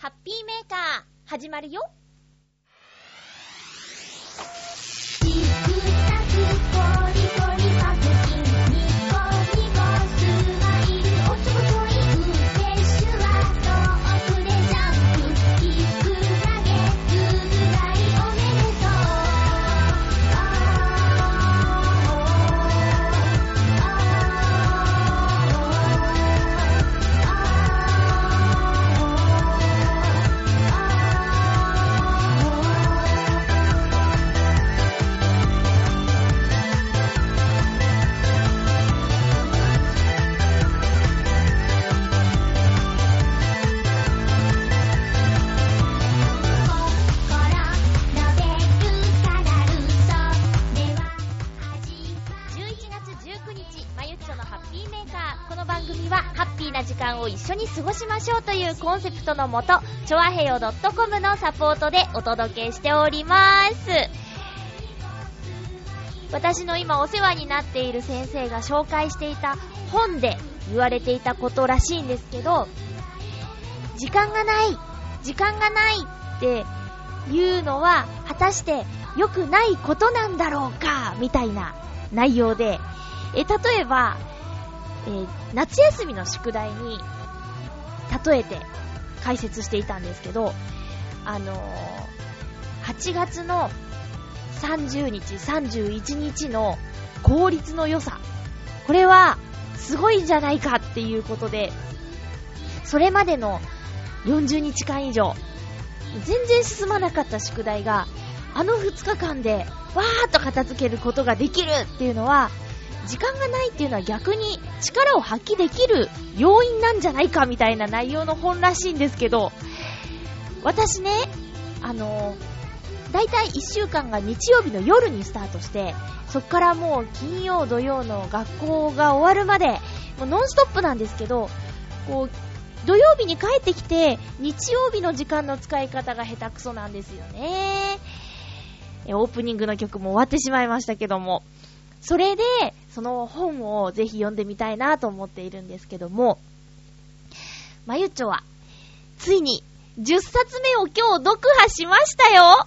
ハッピーメーカー、始まるよ。過ごしましょうというコンセプトのもと、ちょあへよ .com のサポートでお届けしております。私の今お世話になっている先生が紹介していた本で言われていたことらしいんですけど、時間がない、時間がないっていうのは果たして良くないことなんだろうかみたいな内容で、え、例えば、えー、夏休みの宿題に例えて解説していたんですけど、あのー、8月の30日、31日の効率の良さ。これは、すごいんじゃないかっていうことで、それまでの40日間以上、全然進まなかった宿題が、あの2日間で、わーっと片付けることができるっていうのは、時間がないっていうのは逆に力を発揮できる要因なんじゃないかみたいな内容の本らしいんですけど、私ね、あのー、だいたい1週間が日曜日の夜にスタートして、そっからもう金曜土曜の学校が終わるまで、もうノンストップなんですけど、こう、土曜日に帰ってきて、日曜日の時間の使い方が下手くそなんですよね。オープニングの曲も終わってしまいましたけども。それで、その本をぜひ読んでみたいなと思っているんですけども、まゆっちょは、ついに、10冊目を今日読破しましたよ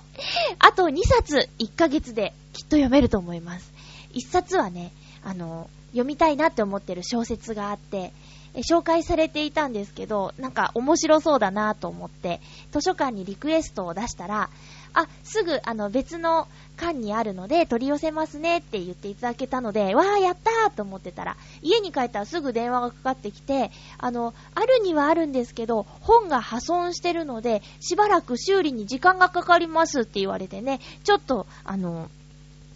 あと2冊、1ヶ月できっと読めると思います。1冊はね、あの、読みたいなって思ってる小説があって、紹介されていたんですけど、なんか面白そうだなと思って、図書館にリクエストを出したら、あ、すぐ、あの、別の館にあるので取り寄せますねって言っていただけたので、わー、やったーと思ってたら、家に帰ったらすぐ電話がかかってきて、あの、あるにはあるんですけど、本が破損してるので、しばらく修理に時間がかかりますって言われてね、ちょっと、あの、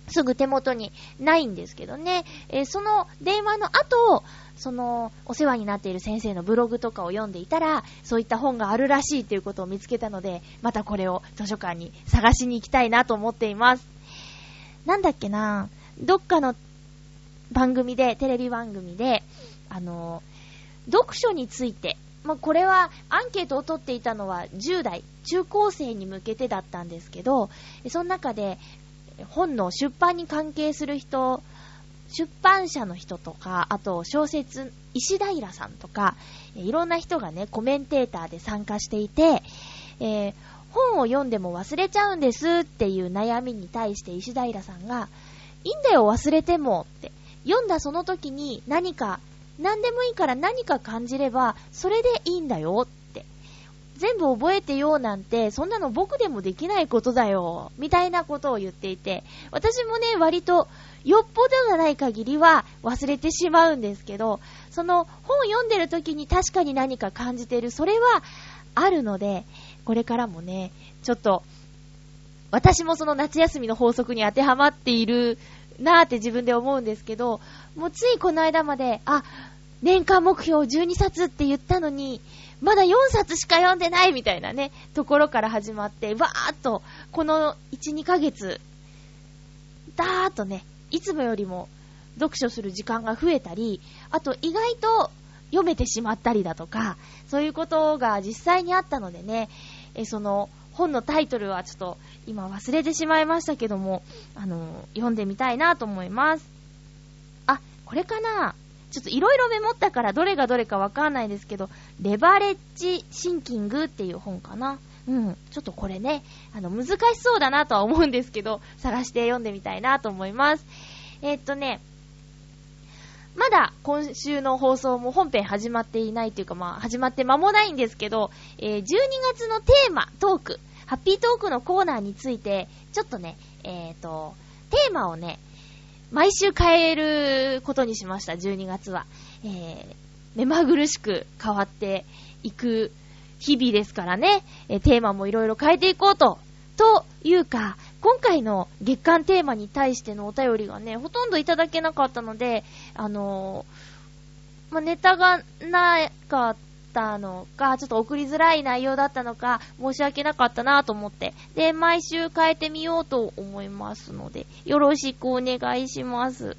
すぐ手元にないんですけどね、えー、その電話の後、その、お世話になっている先生のブログとかを読んでいたら、そういった本があるらしいということを見つけたので、またこれを図書館に探しに行きたいなと思っています。なんだっけなどっかの番組で、テレビ番組で、あの、読書について、まあ、これはアンケートを取っていたのは10代、中高生に向けてだったんですけど、その中で本の出版に関係する人出版社の人とか、あと小説、石平さんとか、いろんな人がね、コメンテーターで参加していて、えー、本を読んでも忘れちゃうんですっていう悩みに対して石平さんが、いいんだよ忘れてもって、読んだその時に何か、何でもいいから何か感じれば、それでいいんだよって。全部覚えてようなんて、そんなの僕でもできないことだよ、みたいなことを言っていて、私もね、割とよっぽどがない限りは忘れてしまうんですけど、その本読んでる時に確かに何か感じてる、それはあるので、これからもね、ちょっと、私もその夏休みの法則に当てはまっているなーって自分で思うんですけど、もうついこの間まで、あ、年間目標12冊って言ったのに、まだ4冊しか読んでないみたいなね、ところから始まって、わーっと、この1、2ヶ月、だーっとね、いつもよりも読書する時間が増えたり、あと意外と読めてしまったりだとか、そういうことが実際にあったのでね、えその本のタイトルはちょっと今忘れてしまいましたけども、あの、読んでみたいなと思います。あ、これかなちょっといろいろメモったからどれがどれかわかんないですけど、レバレッジシンキングっていう本かな。うん。ちょっとこれね、あの、難しそうだなとは思うんですけど、探して読んでみたいなと思います。えー、っとね、まだ今週の放送も本編始まっていないというか、まあ、始まって間もないんですけど、えー、12月のテーマ、トーク、ハッピートークのコーナーについて、ちょっとね、えっ、と、テーマをね、毎週変えることにしました、12月は。えー、目まぐるしく変わっていく日々ですからね、え、テーマもいろいろ変えていこうと。というか、今回の月間テーマに対してのお便りがね、ほとんどいただけなかったので、あのー、まあ、ネタがなかったのか、ちょっと送りづらい内容だったのか、申し訳なかったなと思って。で、毎週変えてみようと思いますので、よろしくお願いします。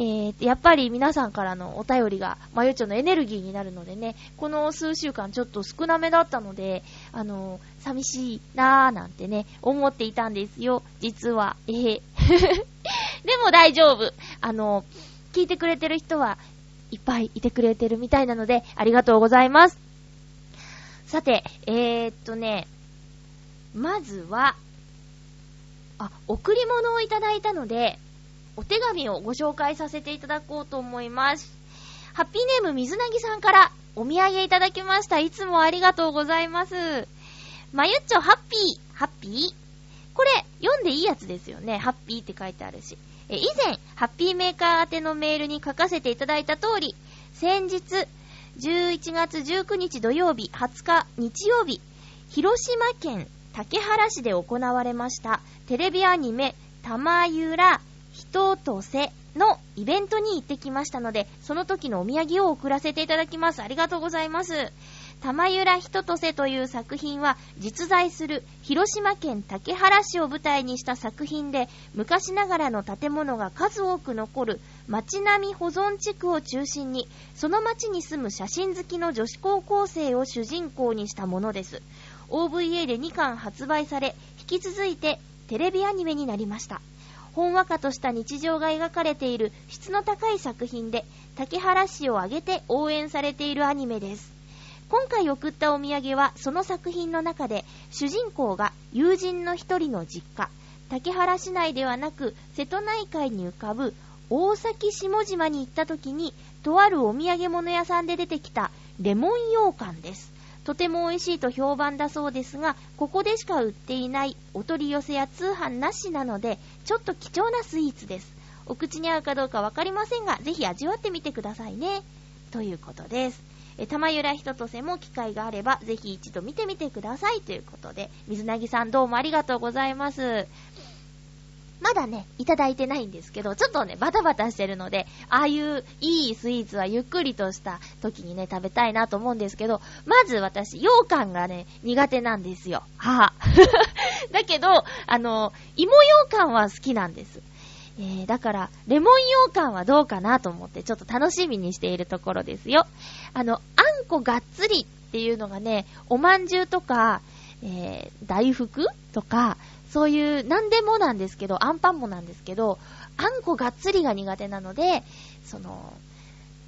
えー、やっぱり皆さんからのお便りが、まゆちょのエネルギーになるのでね、この数週間ちょっと少なめだったので、あのー、寂しいなーなんてね、思っていたんですよ、実は。えへ。でも大丈夫。あのー、聞いてくれてる人はいっぱいいてくれてるみたいなので、ありがとうございます。さて、えー、っとね、まずは、あ、贈り物をいただいたので、お手紙をご紹介させていただこうと思います。ハッピーネーム水なぎさんからお土産いただきました。いつもありがとうございます。まゆっちょハッピー、ハッピー？これ、読んでいいやつですよね。ハッピーって書いてあるし。え以前、ハッピーメーカー宛てのメールに書かせていただいた通り、先日、11月19日土曜日、20日日曜日、広島県竹原市で行われましたテレビアニメ、玉ゆら人とせのイベントに行ってきましたので、その時のお土産を送らせていただきます。ありがとうございます。玉ゆらひととせという作品は実在する広島県竹原市を舞台にした作品で昔ながらの建物が数多く残る町並み保存地区を中心にその町に住む写真好きの女子高校生を主人公にしたものです OVA で2巻発売され引き続いてテレビアニメになりましたほんわかとした日常が描かれている質の高い作品で竹原市を挙げて応援されているアニメです。今回送ったお土産はその作品の中で主人公が友人の一人の実家竹原市内ではなく瀬戸内海に浮かぶ大崎下島に行った時にとあるお土産物屋さんで出てきたレモン羊羹です。とても美味しいと評判だそうですがここでしか売っていないお取り寄せや通販なしなのでちょっと貴重なスイーツです。お口に合うかどうかわかりませんがぜひ味わってみてくださいね。ということです。え玉ゆらひととせも機会があれば、ぜひ一度見てみてください。ということで、水なぎさんどうもありがとうございます。まだね、いただいてないんですけど、ちょっとね、バタバタしてるので、ああいういいスイーツはゆっくりとした時にね、食べたいなと思うんですけど、まず私、羊羹がね、苦手なんですよ。はぁ。だけど、あの、芋羊羹は好きなんです。えー、だから、レモン羊羹はどうかなと思って、ちょっと楽しみにしているところですよ。あの、あんこがっつりっていうのがね、おまんじゅうとか、えー、大福とか、そういう、なんでもなんですけど、あんパンもなんですけど、あんこがっつりが苦手なので、その、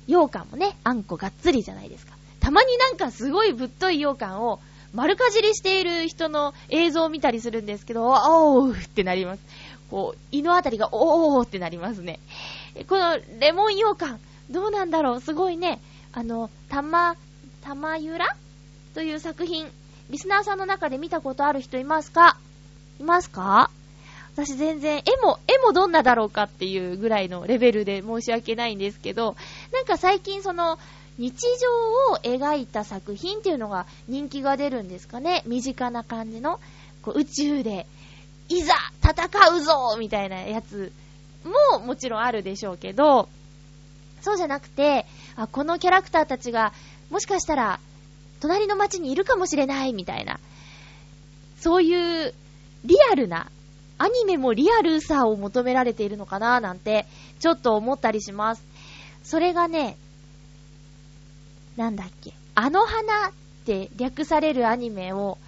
羊羹もね、あんこがっつりじゃないですか。たまになんかすごいぶっとい羊羹を丸かじりしている人の映像を見たりするんですけど、おーってなります。こう、胃のあたりがおーってなりますね。このレモン羊羹、どうなんだろうすごいね、あの、たま、たまゆら？という作品、リスナーさんの中で見たことある人いますか？いますか？私全然、絵も、絵もどんなだろうかっていうぐらいのレベルで申し訳ないんですけど、なんか最近その、日常を描いた作品っていうのが人気が出るんですかね？身近な感じの、こう宇宙でいざ戦うぞみたいなやつももちろんあるでしょうけど、そうじゃなくて、あ、このキャラクターたちが、もしかしたら、隣の街にいるかもしれないみたいな、そういうリアルな、アニメもリアルさを求められているのかななんて、ちょっと思ったりします。それがね、なんだっけ、あの花って略されるアニメを、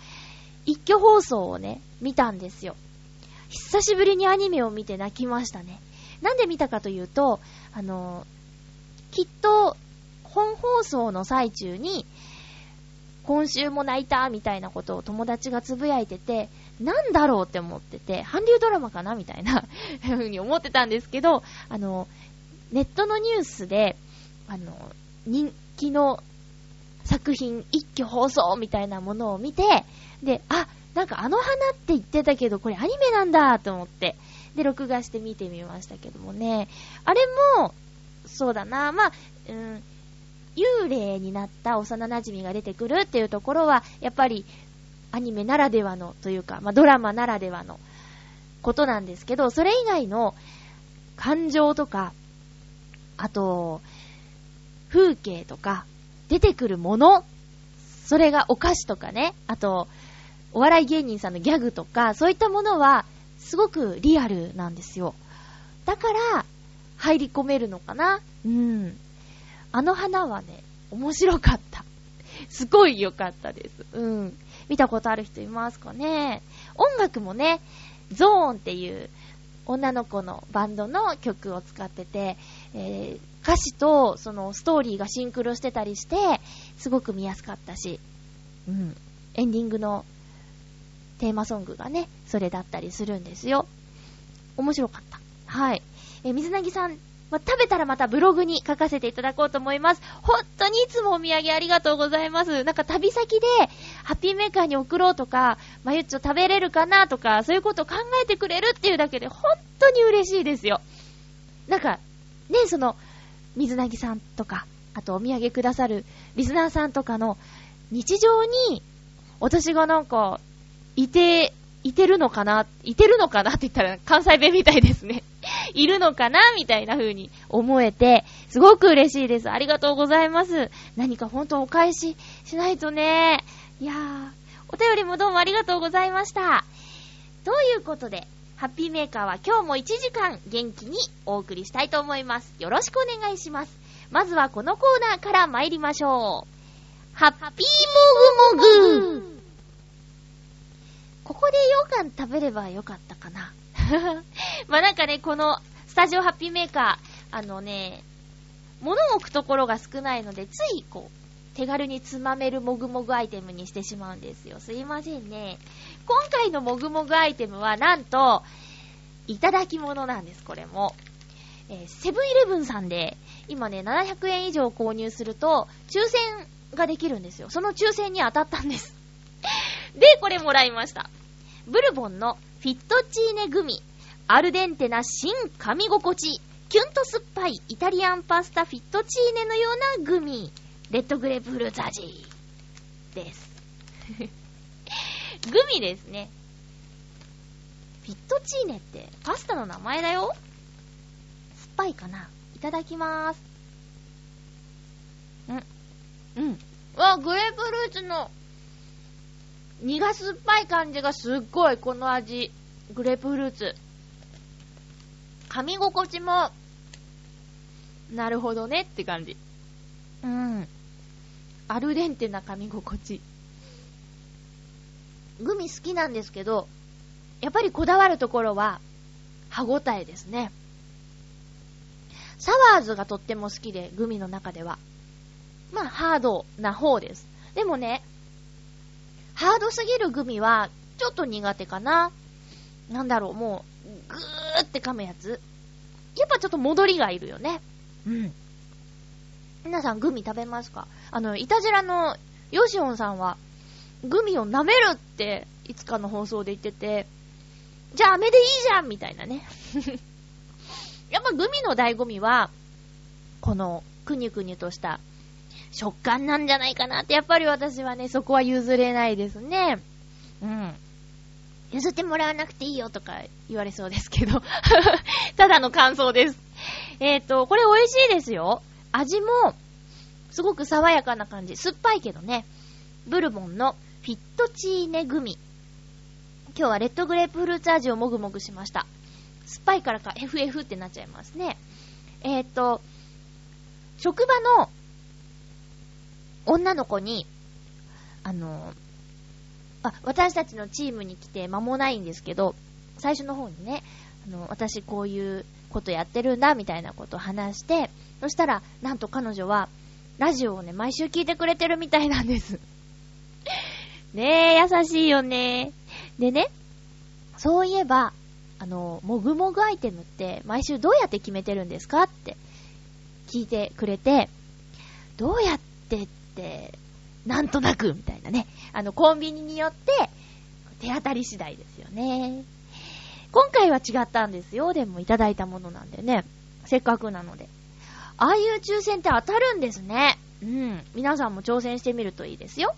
一挙放送をね、見たんですよ。久しぶりにアニメを見て泣きましたね。なんで見たかというと、あの、きっと、本放送の最中に、今週も泣いたみたいなことを友達がつぶやいてて、なんだろうって思ってて、韓流ドラマかなみたいな 風に思ってたんですけど、あの、ネットのニュースで、あの、人気の作品一挙放送みたいなものを見て、で、あ、なんかあの花って言ってたけど、これアニメなんだと思って、で、録画して見てみましたけどもね、あれも、そうだな、まあ、うん、幽霊になった幼馴染が出てくるっていうところは、やっぱりアニメならではのというか、まあ、ドラマならではのことなんですけど、それ以外の感情とか、あと、風景とか、出てくるもの、それがお菓子とかね、あと、お笑い芸人さんのギャグとか、そういったものは、すごくリアルなんですよ。だから、入り込めるのかなうん。あの花はね、面白かった。すごい良かったです。うん。見たことある人いますかね音楽もね、ゾーンっていう女の子のバンドの曲を使ってて、えー、歌詞とそのストーリーがシンクロしてたりして、すごく見やすかったし、うん。エンディングのテーマソングがね、それだったりするんですよ。面白かった。はい。えー、水なぎさんまあ、食べたらまたブログに書かせていただこうと思います。本当にいつもお土産ありがとうございます。なんか旅先で、ハッピーメーカーに送ろうとか、まゆっちょ食べれるかなとか、そういうことを考えてくれるっていうだけで本当に嬉しいですよ。なんか、ね、その、水なぎさんとか、あとお土産くださるリスナーさんとかの日常に、私がなんか、いて、いてるのかないてるのかなって言ったら関西弁みたいですね。いるのかなみたいな風に思えて、すごく嬉しいです。ありがとうございます。何か本当お返ししないとね。いやー、お便りもどうもありがとうございました。ということで、ハッピーメーカーは今日も1時間元気にお送りしたいと思います。よろしくお願いします。まずはこのコーナーから参りましょう。ハッピーもぐもぐここで羊羹食べればよかったかな。まあなんかね、このスタジオハッピーメーカー、あのね、物を置くところが少ないので、ついこう、手軽につまめるもぐもぐアイテムにしてしまうんですよ。すいませんね。今回のもぐもぐアイテムは、なんと、いただき物なんです、これも。え、セブンイレブンさんで、今ね、700円以上購入すると、抽選ができるんですよ。その抽選に当たったんです。で、これもらいました。ブルボンのフィットチーネグミ。アルデンテな新噛み心地。キュンと酸っぱいイタリアンパスタフィットチーネのようなグミ。レッドグレープフルーツ味。です。グミですね。フィットチーネってパスタの名前だよ酸っぱいかないただきまーす。ん。うん。わ、グレープフルーツの苦酸っぱい感じがすっごい、この味。グレープフルーツ。噛み心地も、なるほどねって感じ。うん。アルデンテな噛み心地。グミ好きなんですけど、やっぱりこだわるところは、歯ごたえですね。サワーズがとっても好きで、グミの中では。まあ、ハードな方です。でもね、ハードすぎるグミは、ちょっと苦手かな。なんだろう、もう、ぐーって噛むやつ。やっぱちょっと戻りがいるよね。うん。皆さんグミ食べますか？あの、いたじらのヨシオンさんは、グミを舐めるって、いつかの放送で言ってて、じゃあ飴でいいじゃんみたいなね。やっぱグミの醍醐味は、この、くにゅくにゅとした食感なんじゃないかなって、やっぱり私はね、そこは譲れないですね。うん。譲ってもらわなくていいよとか言われそうですけど ただの感想です。えっ、ー、と、これ美味しいですよ。味も、すごく爽やかな感じ。酸っぱいけどね。ブルボンのフィットチーネグミ。今日はレッドグレープフルーツ味をもぐもぐしました。酸っぱいからか FF ってなっちゃいますね。えっ、ー、と、職場の女の子に、あの、あ、私たちのチームに来て間もないんですけど、最初の方にね、あの、私こういうことやってるんだ、みたいなことを話して、そしたら、なんと彼女は、ラジオをね、毎週聞いてくれてるみたいなんです。ねえ、優しいよね。でね、そういえば、あの、もぐもぐアイテムって毎週どうやって決めてるんですかって聞いてくれて、どうやってって、なんとなくみたいなね。あの、コンビニによって手当たり次第ですよね。今回は違ったんですよ。でもいただいたものなんでね。せっかくなので。ああいう抽選って当たるんですね。うん。皆さんも挑戦してみるといいですよ。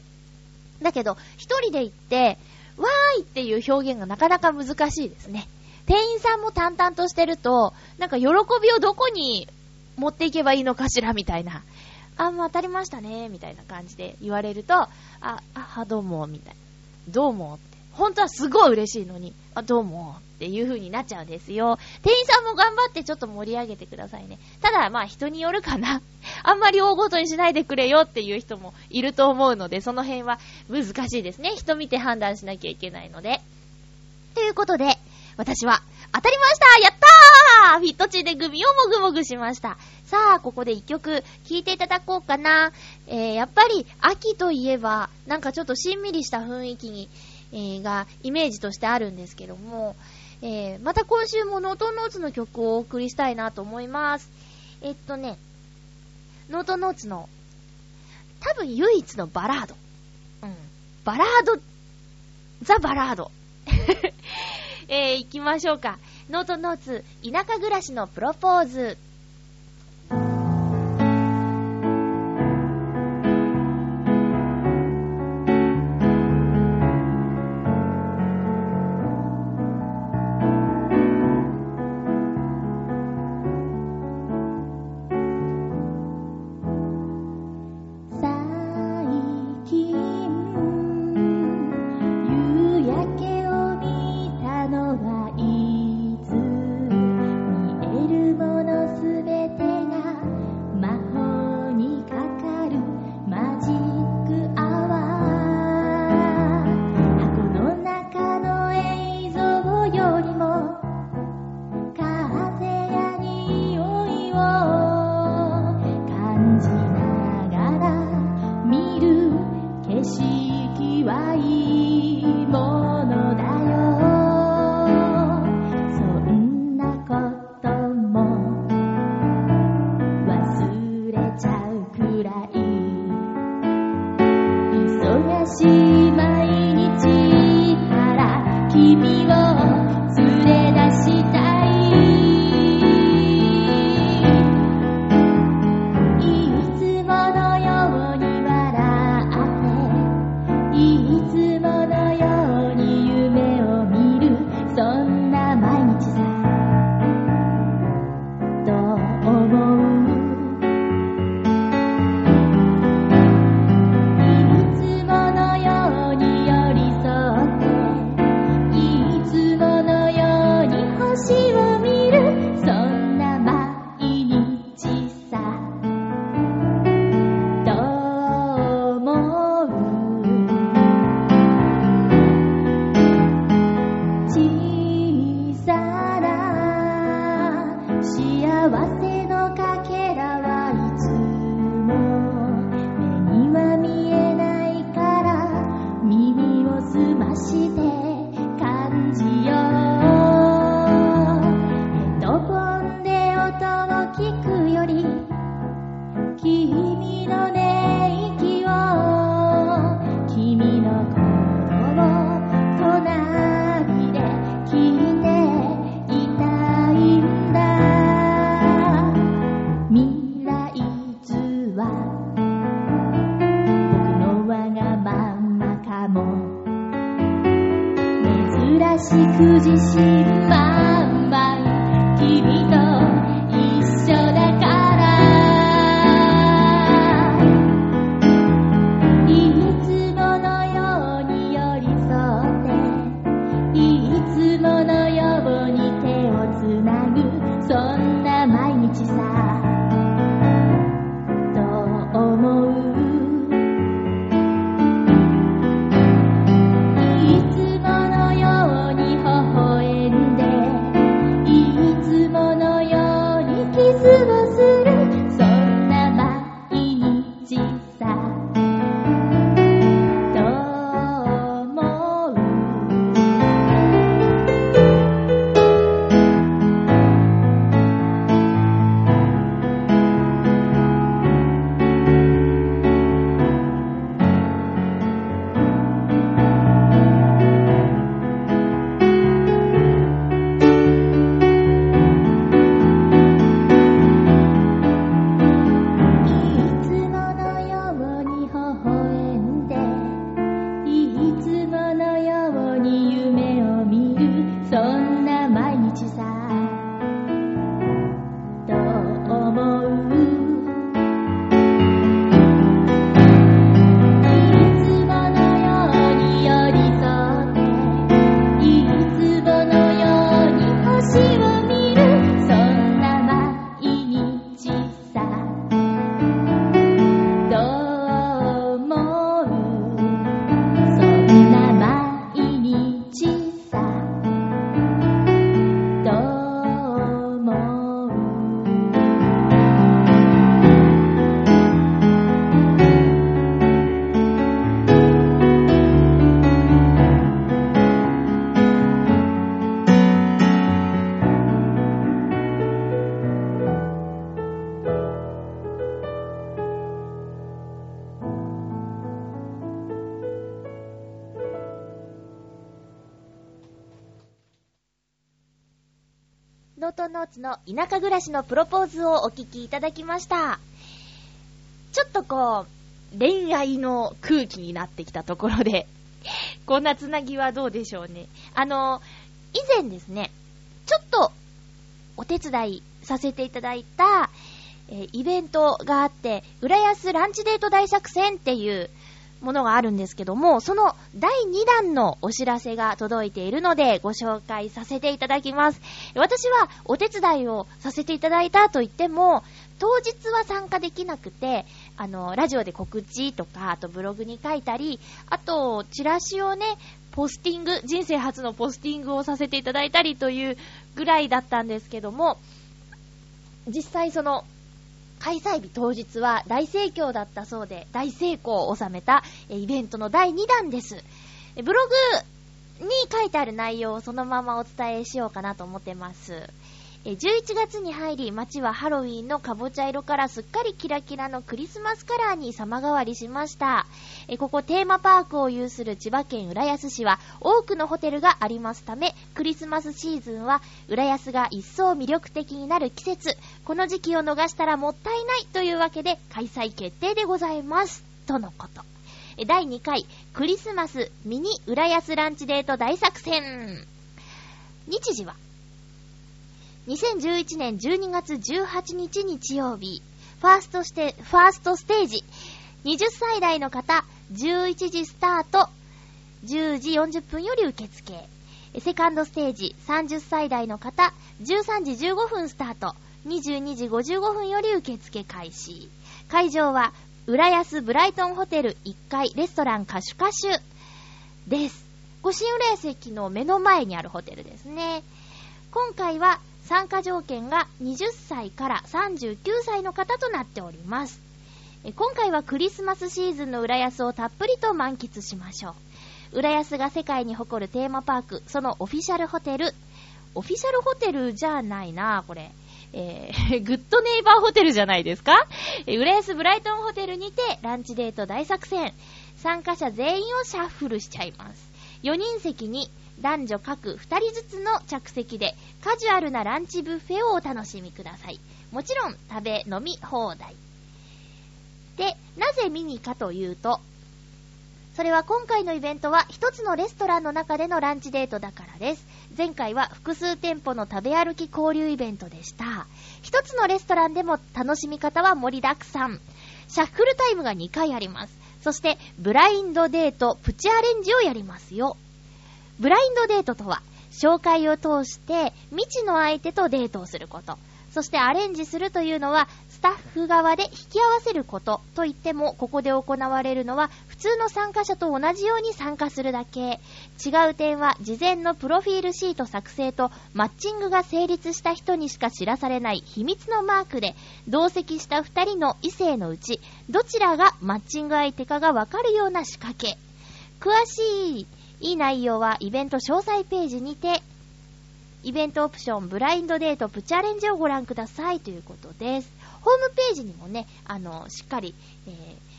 だけど、一人で行って、わーいっていう表現がなかなか難しいですね。店員さんも淡々としてると、なんか喜びをどこに持っていけばいいのかしらみたいな。あ、もう当たりましたね、みたいな感じで言われると、あ、あ、どうも、みたいな。どうもって。本当はすごい嬉しいのに、あ、どうも、っていう風になっちゃうんですよ。店員さんも頑張ってちょっと盛り上げてくださいね。ただ、まあ人によるかな。あんまり大ごとにしないでくれよっていう人もいると思うので、その辺は難しいですね。人見て判断しなきゃいけないので。ということで、私は当たりましたやったーフィットチでグミをもぐもぐしました。さあ、ここで一曲聴いていただこうかな。えー、やっぱり秋といえば、なんかちょっとしんみりした雰囲気にえー、がイメージとしてあるんですけども、えー、また今週もノートノーツの曲をお送りしたいなと思います。えっとね、ノートノーツの多分唯一のバラード。うん。バラード、ザ・バラード。えー、行きましょうか。ノートノーツ、田舎暮らしのプロポーズ。田舎暮らしのプロポーズをお聞きいただきました。ちょっとこう、恋愛の空気になってきたところで、こんなつなぎはどうでしょうね。あの、以前ですね、ちょっとお手伝いさせていただいた、えー、イベントがあって、浦安ランチデート大作戦っていうものがあるんですけども、その第2弾のお知らせが届いているのでご紹介させていただきます。私はお手伝いをさせていただいたと言っても、当日は参加できなくて、あの、ラジオで告知とか、あとブログに書いたり、あと、チラシをね、ポスティング、人生初のポスティングをさせていただいたりというぐらいだったんですけども、実際その、開催日当日は大盛況だったそうで、大成功を収めたイベントの第2弾です。ブログに書いてある内容をそのままお伝えしようかなと思ってます。11月に入り、街はハロウィンのかぼちゃ色からすっかりキラキラのクリスマスカラーに様変わりしました。ここテーマパークを有する千葉県浦安市は多くのホテルがありますため、クリスマスシーズンは浦安が一層魅力的になる季節。この時期を逃したらもったいないというわけで開催決定でございます。とのこと。第2回クリスマスミニ浦安ランチデート大作戦。日時は？2011年12月18日日曜日、ファーストして、ファーストステージ、20歳代の方、11時スタート、10時40分より受付。セカンドステージ、30歳代の方、13時15分スタート、22時55分より受付開始。会場は、浦安ブライトンホテル1階レストランカシュカシュです。ご新浦安駅の目の前にあるホテルですね。今回は参加条件が20歳から39歳の方となっております。今回はクリスマスシーズンの浦安をたっぷりと満喫しましょう。浦安が世界に誇るテーマパーク、そのオフィシャルホテル。オフィシャルホテルじゃないなこれ。えー、グッドネイバーホテルじゃないですか？浦安ブライトンホテルにてランチデート大作戦。参加者全員をシャッフルしちゃいます。4人席に男女各2人ずつの着席でカジュアルなランチブッフェをお楽しみください。もちろん食べ飲み放題。で、なぜミニかというと、それは今回のイベントは一つのレストランの中でのランチデートだからです。前回は複数店舗の食べ歩き交流イベントでした。一つのレストランでも楽しみ方は盛りだくさん。シャッフルタイムが2回あります。そして、ブラインドデートプチアレンジをやりますよ。ブラインドデートとは、紹介を通して未知の相手とデートをすること。そしてアレンジするというのは、タッフ側で引き合わせることと言っても、ここで行われるのは、普通の参加者と同じように参加するだけ。違う点は、事前のプロフィールシート作成と、マッチングが成立した人にしか知らされない秘密のマークで、同席した二人の異性のうち、どちらがマッチング相手かがわかるような仕掛け。詳しいいい内容はイベント詳細ページにて、イベントオプション、ブラインドデート、プチャレンジをご覧くださいということです。ホームページにもね、あの、しっかり、えー、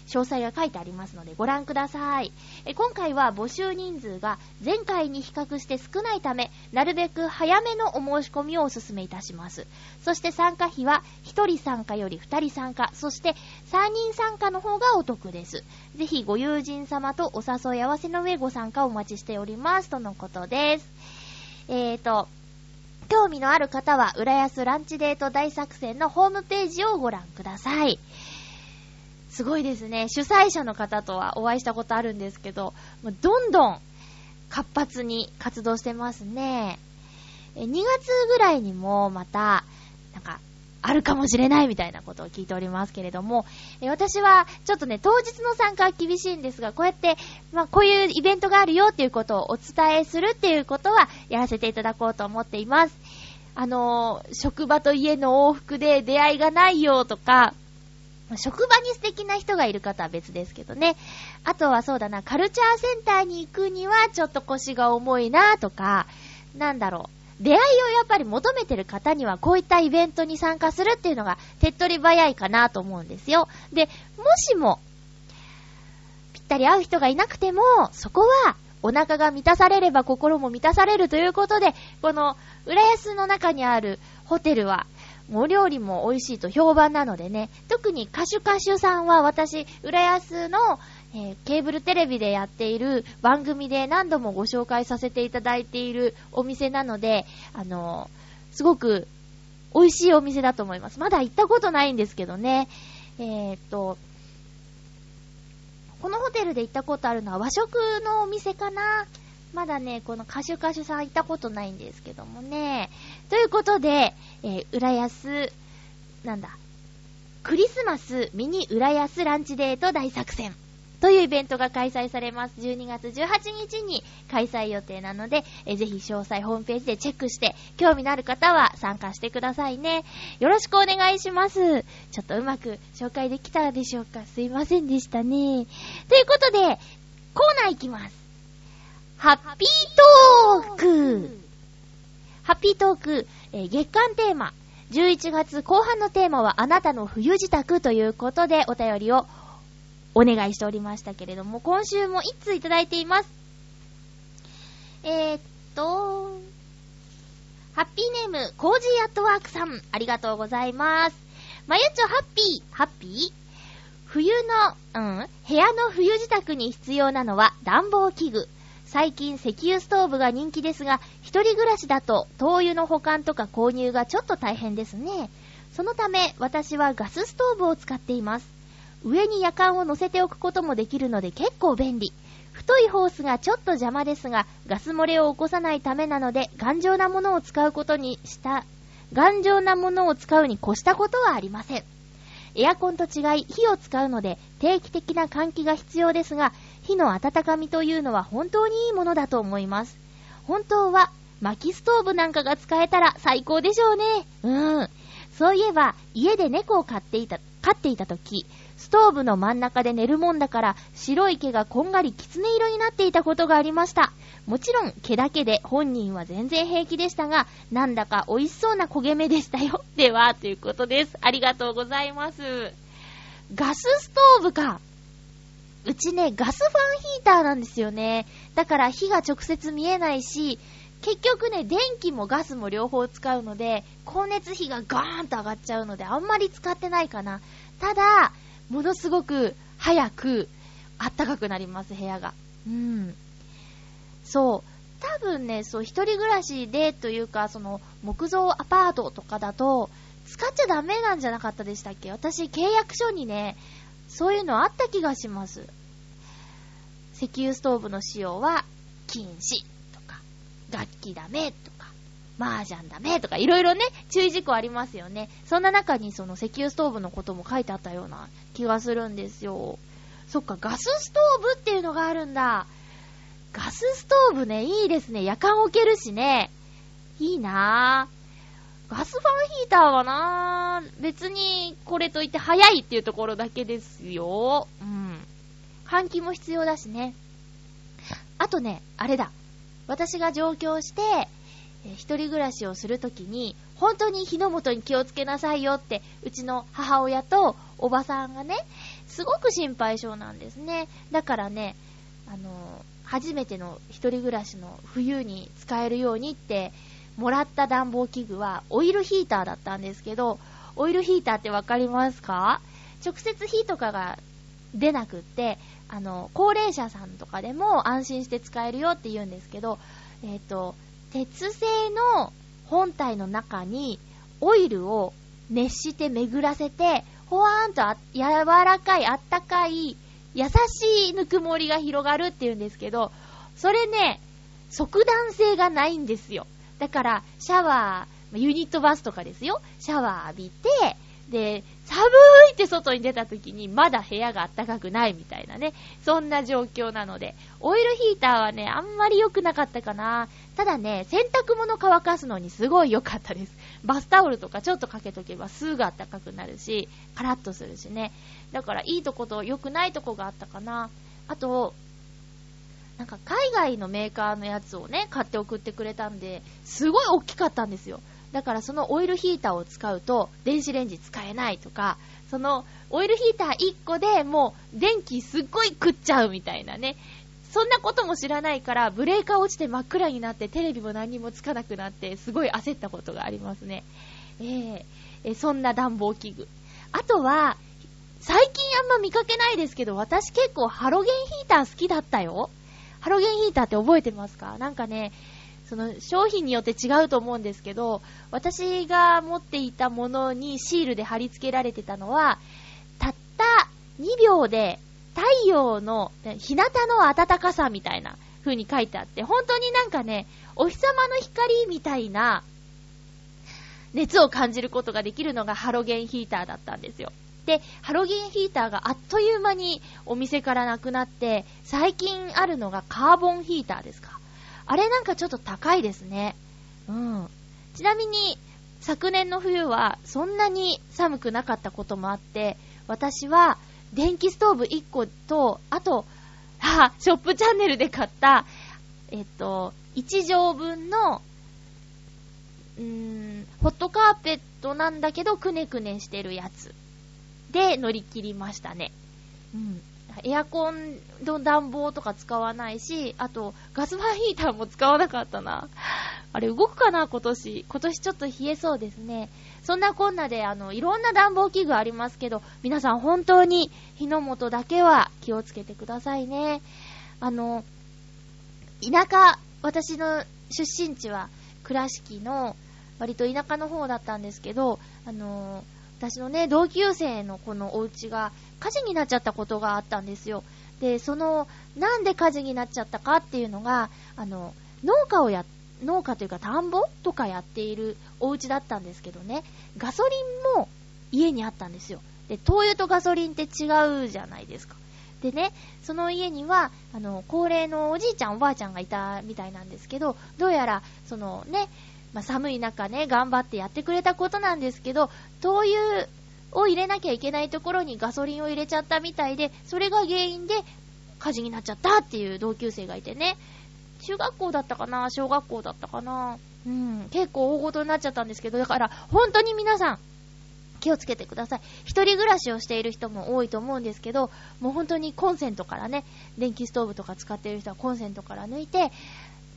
詳細が書いてありますのでご覧ください。え今回は募集人数が前回に比較して少ないため、なるべく早めのお申し込みをお勧めいたします。そして参加費は1人参加より2人参加、そして3人参加の方がお得です。ぜひご友人様とお誘い合わせの上ご参加お待ちしております。とのことです。えーと、興味のある方は、浦安ランチデート大作戦のホームページをご覧ください。すごいですね。主催者の方とはお会いしたことあるんですけど、どんどん活発に活動してますね。2月ぐらいにもまた、なんか、あるかもしれないみたいなことを聞いておりますけれども、え私はちょっとね、当日の参加は厳しいんですが、こうやって、まあ、こういうイベントがあるよっていうことをお伝えするっていうことはやらせていただこうと思っています。あのー、職場と家の往復で出会いがないよとか、職場に素敵な人がいる方は別ですけどね。あとはそうだな、カルチャーセンターに行くにはちょっと腰が重いなとか、なんだろう。出会いをやっぱり求めてる方にはこういったイベントに参加するっていうのが手っ取り早いかなと思うんですよ。で、もしも、ぴったり会う人がいなくても、そこはお腹が満たされれば心も満たされるということで、この浦安の中にあるホテルは、お料理も美味しいと評判なのでね、特に歌手歌手さんは私、浦安の、えー、ケーブルテレビでやっている番組で何度もご紹介させていただいているお店なので、あのー、すごく美味しいお店だと思います。まだ行ったことないんですけどね。えー、っと、このホテルで行ったことあるのは和食のお店かなまだね、この歌手歌手さん行ったことないんですけどもね。ということで、えー、浦安、なんだ、クリスマスミニ浦安ランチデート大作戦。というイベントが開催されます。12月18日に開催予定なので、えぜひ詳細ホームページでチェックして、興味のある方は参加してくださいね。よろしくお願いします。ちょっとうまく紹介できたでしょうかすいませんでしたね。ということで、コーナーいきます。 Happy Talk Happy Talk、えー、月間テーマ。11月後半のテーマはあなたの冬支度ということでお便りをお願いしておりましたけれども、今週も1通いただいています。えー、っと、ハッピーネーム、コージーアットワークさん、ありがとうございます。まゆちょハッピー、ハッピー？冬の、うん、部屋の冬支度に必要なのは暖房器具。最近石油ストーブが人気ですが、一人暮らしだと灯油の保管とか購入がちょっと大変ですね。そのため、私はガスストーブを使っています。上に夜間を乗せておくこともできるので結構便利。太いホースがちょっと邪魔ですが、ガス漏れを起こさないためなので、頑丈なものを使うことにした、頑丈なものを使うに越したことはありません。エアコンと違い、火を使うので、定期的な換気が必要ですが、火の温かみというのは本当にいいものだと思います。本当は、薪ストーブなんかが使えたら最高でしょうね。うん。そういえば、家で猫を飼っていた、飼っていた時、ストーブの真ん中で寝るもんだから、白い毛がこんがりきつね色になっていたことがありました。もちろん毛だけで本人は全然平気でしたが、なんだか美味しそうな焦げ目でしたよ。では、ということです。ありがとうございます。ガスストーブか。うちね、ガスファンヒーターなんですよね。だから火が直接見えないし、結局ね、電気もガスも両方使うので、光熱費がガーンと上がっちゃうので、あんまり使ってないかな。ただ、ものすごく早くあったかくなります、部屋が。うん。そう。多分ね、そう、一人暮らしでというか、その、木造アパートとかだと、使っちゃダメなんじゃなかったでしたっけ？私、契約書にね、そういうのあった気がします。石油ストーブの使用は禁止とか、楽器ダメとか、麻雀ダメとかいろいろね、注意事項ありますよね。そんな中にその石油ストーブのことも書いてあったような気がするんですよ。そっか、ガスストーブっていうのがあるんだ。ガスストーブね、いいですね。夜間置けるしね。いいなぁ。ガスファンヒーターはなぁ、別にこれといって早いっていうところだけですよ。うん。換気も必要だしね。あとね、あれだ。私が上京して、え一人暮らしをするときに、本当に火の元に気をつけなさいよって、うちの母親とおばさんがね、すごく心配性なんですね。だからね、あの、初めての一人暮らしの冬に使えるようにって、もらった暖房器具はオイルヒーターだったんですけど、オイルヒーターってわかりますか？直接火とかが出なくって、あの、高齢者さんとかでも安心して使えるよって言うんですけど、えっ、ー、と、鉄製の本体の中にオイルを熱して巡らせて、ほわーんと柔らかい、あったかい、優しいぬくもりが広がるっていうんですけど、それね、即断性がないんですよ。だから、シャワー、ユニットバスとかですよ。シャワー浴びて、で、寒いって外に出た時にまだ部屋が暖かくないみたいなね、そんな状況なので、オイルヒーターはね、あんまり良くなかったかな。ただね、洗濯物乾かすのにすごい良かったです。バスタオルとかちょっとかけとけばすぐ暖かくなるし、カラッとするしね。だからいいとこと良くないとこがあったかな。あと、なんか海外のメーカーのやつをね、買って送ってくれたんで、すごい大きかったんですよ。だからそのオイルヒーターを使うと電子レンジ使えないとか、そのオイルヒーター1個でもう電気すっごい食っちゃうみたいなね、そんなことも知らないから、ブレーカー落ちて真っ暗になって、テレビも何にもつかなくなって、すごい焦ったことがありますね。えー、えそんな暖房器具。あとは、最近あんま見かけないですけど、私結構ハロゲンヒーター好きだったよ。ハロゲンヒーターって覚えてますか？なんかね、その商品によって違うと思うんですけど、私が持っていたものにシールで貼り付けられてたのは、たった2秒で太陽の、日向の暖かさみたいな風に書いてあって、本当になんかね、お日様の光みたいな熱を感じることができるのがハロゲンヒーターだったんですよ。で、ハロゲンヒーターがあっという間にお店からなくなって、最近あるのがカーボンヒーターですか。あれなんかちょっと高いですね。うん。ちなみに、昨年の冬はそんなに寒くなかったこともあって、私は電気ストーブ1個と、あと、はショップチャンネルで買った、えっと、1畳分の、うーん、ホットカーペットなんだけど、くねくねしてるやつで乗り切りましたね。うん。エアコンの暖房とか使わないし、あと、ガスファンヒーターも使わなかったな。あれ、動くかな、今年。今年ちょっと冷えそうですね。そんなこんなで、あの、いろんな暖房器具ありますけど、皆さん本当に火の元だけは気をつけてくださいね。あの、田舎、私の出身地は倉敷の割と田舎の方だったんですけど、あの、私のね、同級生のこのお家が火事になっちゃったことがあったんですよ。で、その、なんで火事になっちゃったかっていうのが、あの、農家をや、農家というか田んぼとかやっているお家だったんですけどね、ガソリンも家にあったんですよ。で、灯油とガソリンって違うじゃないですか。でね、その家には、あの、高齢のおじいちゃんおばあちゃんがいたみたいなんですけど、どうやら、そのね、まあ、寒い中ね、頑張ってやってくれたことなんですけど、灯油を入れなきゃいけないところにガソリンを入れちゃったみたいで、それが原因で火事になっちゃったっていう同級生がいてね、中学校だったかな？小学校だったかな？うん、結構大ごとになっちゃったんですけど、だから本当に皆さん、気をつけてください。一人暮らしをしている人も多いと思うんですけど、もう本当にコンセントからね、電気ストーブとか使っている人はコンセントから抜いて、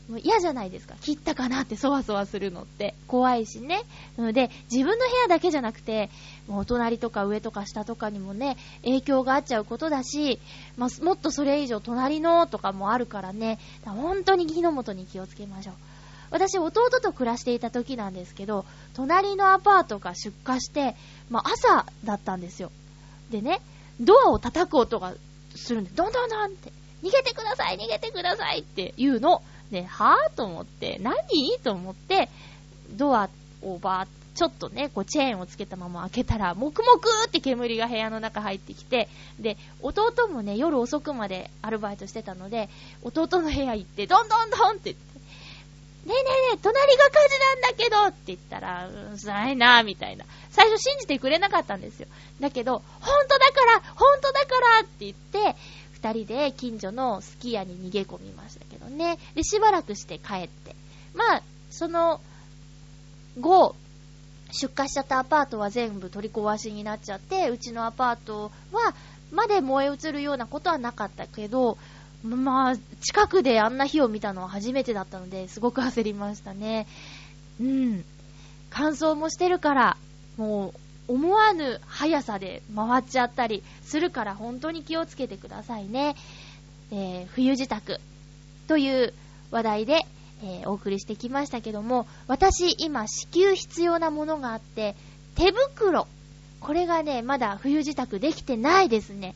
もう嫌じゃないですか。切ったかなってそわそわするのって。怖いしね。なので、自分の部屋だけじゃなくて、もうお隣とか上とか下とかにもね、影響があっちゃうことだし、まあ、もっとそれ以上隣のとかもあるからね、本当に火の元に気をつけましょう。私、弟と暮らしていた時なんですけど、隣のアパートが出火して、まあ、朝だったんですよ。でね、ドアを叩く音がするんで、どんどんどんって、逃げてください、逃げてくださいって言うの。で、はぁと思って、何？と思って、ドアをバーちょっとね、こうチェーンをつけたまま開けたら、もくもくって煙が部屋の中入ってきて、で、弟もね、夜遅くまでアルバイトしてたので、弟の部屋行って、どんどんどんって言って、ねえねえねえ、隣が火事なんだけどって言ったら、うるさいなぁみたいな。最初信じてくれなかったんですよ。だけど、本当だから本当だからって言って、二人で近所のすき家に逃げ込みましたけどね。で、しばらくして帰って。まあ、その後、出荷しちゃったアパートは全部取り壊しになっちゃって、うちのアパートは、まで燃え移るようなことはなかったけど、まあ、近くであんな火を見たのは初めてだったので、すごく焦りましたね。うん。乾燥もしてるから、もう、思わぬ速さで回っちゃったりするから本当に気をつけてくださいね。えー、冬支度という話題で、えー、お送りしてきましたけども、私今支給必要なものがあって、手袋。これがね、まだ冬支度できてないですね。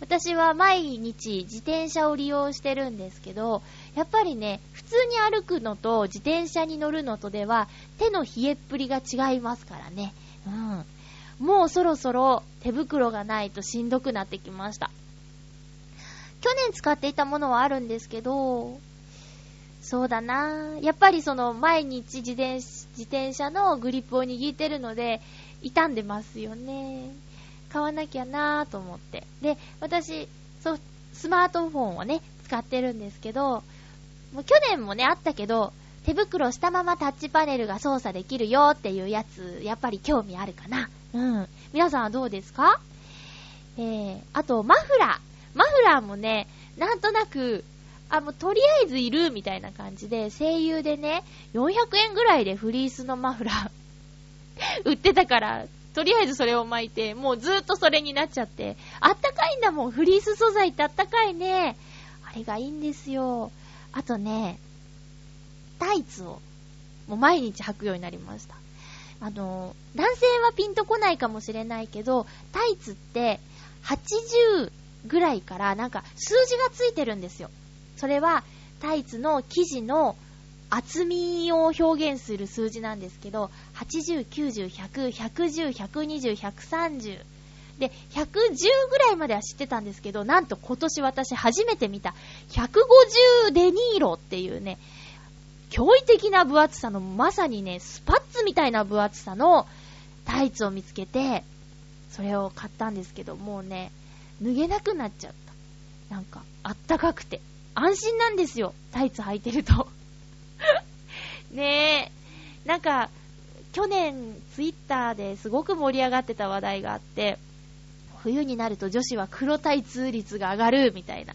私は毎日自転車を利用してるんですけど、やっぱりね、普通に歩くのと自転車に乗るのとでは手の冷えっぷりが違いますからね。うん。もうそろそろ手袋がないとしんどくなってきました。去年使っていたものはあるんですけど、そうだなやっぱりその毎日自転自転車のグリップを握ってるので傷んでますよね。買わなきゃなぁと思って。で、私、そ、スマートフォンをね、使ってるんですけど、もう去年もね、あったけど、手袋したままタッチパネルが操作できるよっていうやつ、やっぱり興味あるかな。うん。皆さんはどうですか？えー、あと、マフラー。マフラーもね、なんとなく、あ、もうとりあえずいるみたいな感じで、声優でね、400円ぐらいでフリースのマフラー 売ってたから、とりあえずそれを巻いて、もうずーっとそれになっちゃって、あったかいんだもん、フリース素材ってあったかいね。あれがいいんですよ。あとね、タイツを、もう毎日履くようになりました。あの、男性はピンとこないかもしれないけど、タイツって、80ぐらいからなんか数字がついてるんですよ。それはタイツの生地の厚みを表現する数字なんですけど、80、90、100、110、120、130。で、110ぐらいまでは知ってたんですけど、なんと今年私初めて見た150デニーロっていうね、驚異的な分厚さの、まさにね、スパッツみたいな分厚さのタイツを見つけて、それを買ったんですけど、もうね、脱げなくなっちゃった。なんか、あったかくて。安心なんですよ。タイツ履いてると。ねえ。なんか、去年ツイッターですごく盛り上がってた話題があって、冬になると女子は黒タイツ率が上がるみたいな。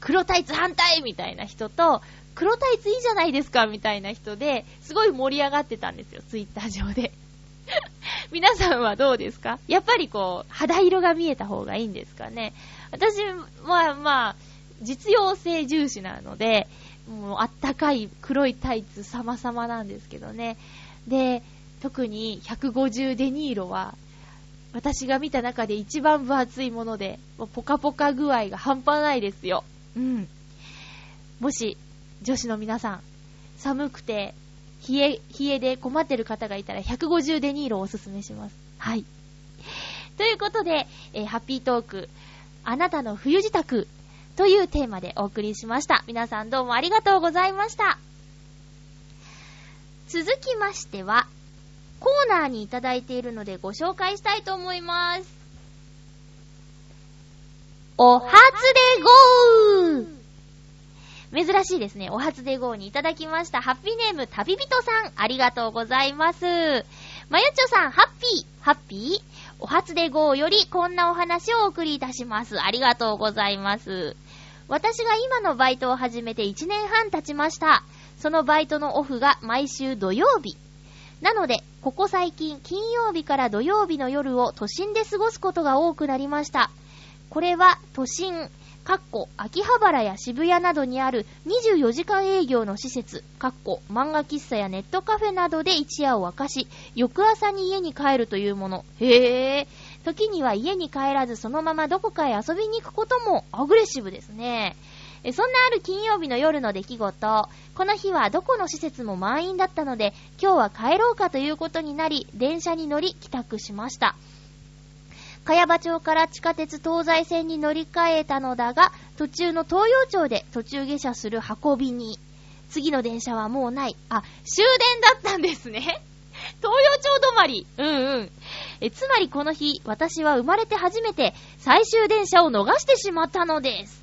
黒タイツ反対みたいな人と、黒タイツいいじゃないですかみたいな人で、すごい盛り上がってたんですよ、ツイッター上で。皆さんはどうですか？やっぱりこう、肌色が見えた方がいいんですかね？私はまあ、実用性重視なので、もうあったかい黒いタイツ様々なんですけどね。で、特に150デニーロは、私が見た中で一番分厚いもので、もうポカポカ具合が半端ないですよ。うん。もし、女子の皆さん、寒くて、冷え、冷えで困ってる方がいたら150デニーロをおすすめします。はい。ということで、えー、ハッピートーク、あなたの冬支度というテーマでお送りしました。皆さんどうもありがとうございました。続きましては、コーナーにいただいているのでご紹介したいと思います。お初でゴー珍しいですね。お初でゴーにいただきました。ハッピーネーム旅人さん、ありがとうございます。まゆちょさん、ハッピー、ハッピー？お初でゴーよりこんなお話をお送りいたします。ありがとうございます。私が今のバイトを始めて1年半経ちました。そのバイトのオフが毎週土曜日。なので、ここ最近、金曜日から土曜日の夜を都心で過ごすことが多くなりました。これは都心、かっこ、秋葉原や渋谷などにある24時間営業の施設、かっこ、漫画喫茶やネットカフェなどで一夜を明かし、翌朝に家に帰るというもの。へぇー。時には家に帰らずそのままどこかへ遊びに行くこともアグレッシブですね。そんなある金曜日の夜の出来事、この日はどこの施設も満員だったので、今日は帰ろうかということになり、電車に乗り帰宅しました。茅場町から地下鉄東西線に乗り換えたのだが、途中の東洋町で途中下車する運びに、次の電車はもうない。あ、終電だったんですね。東洋町止まり。うんうん。え、つまりこの日、私は生まれて初めて最終電車を逃してしまったのです。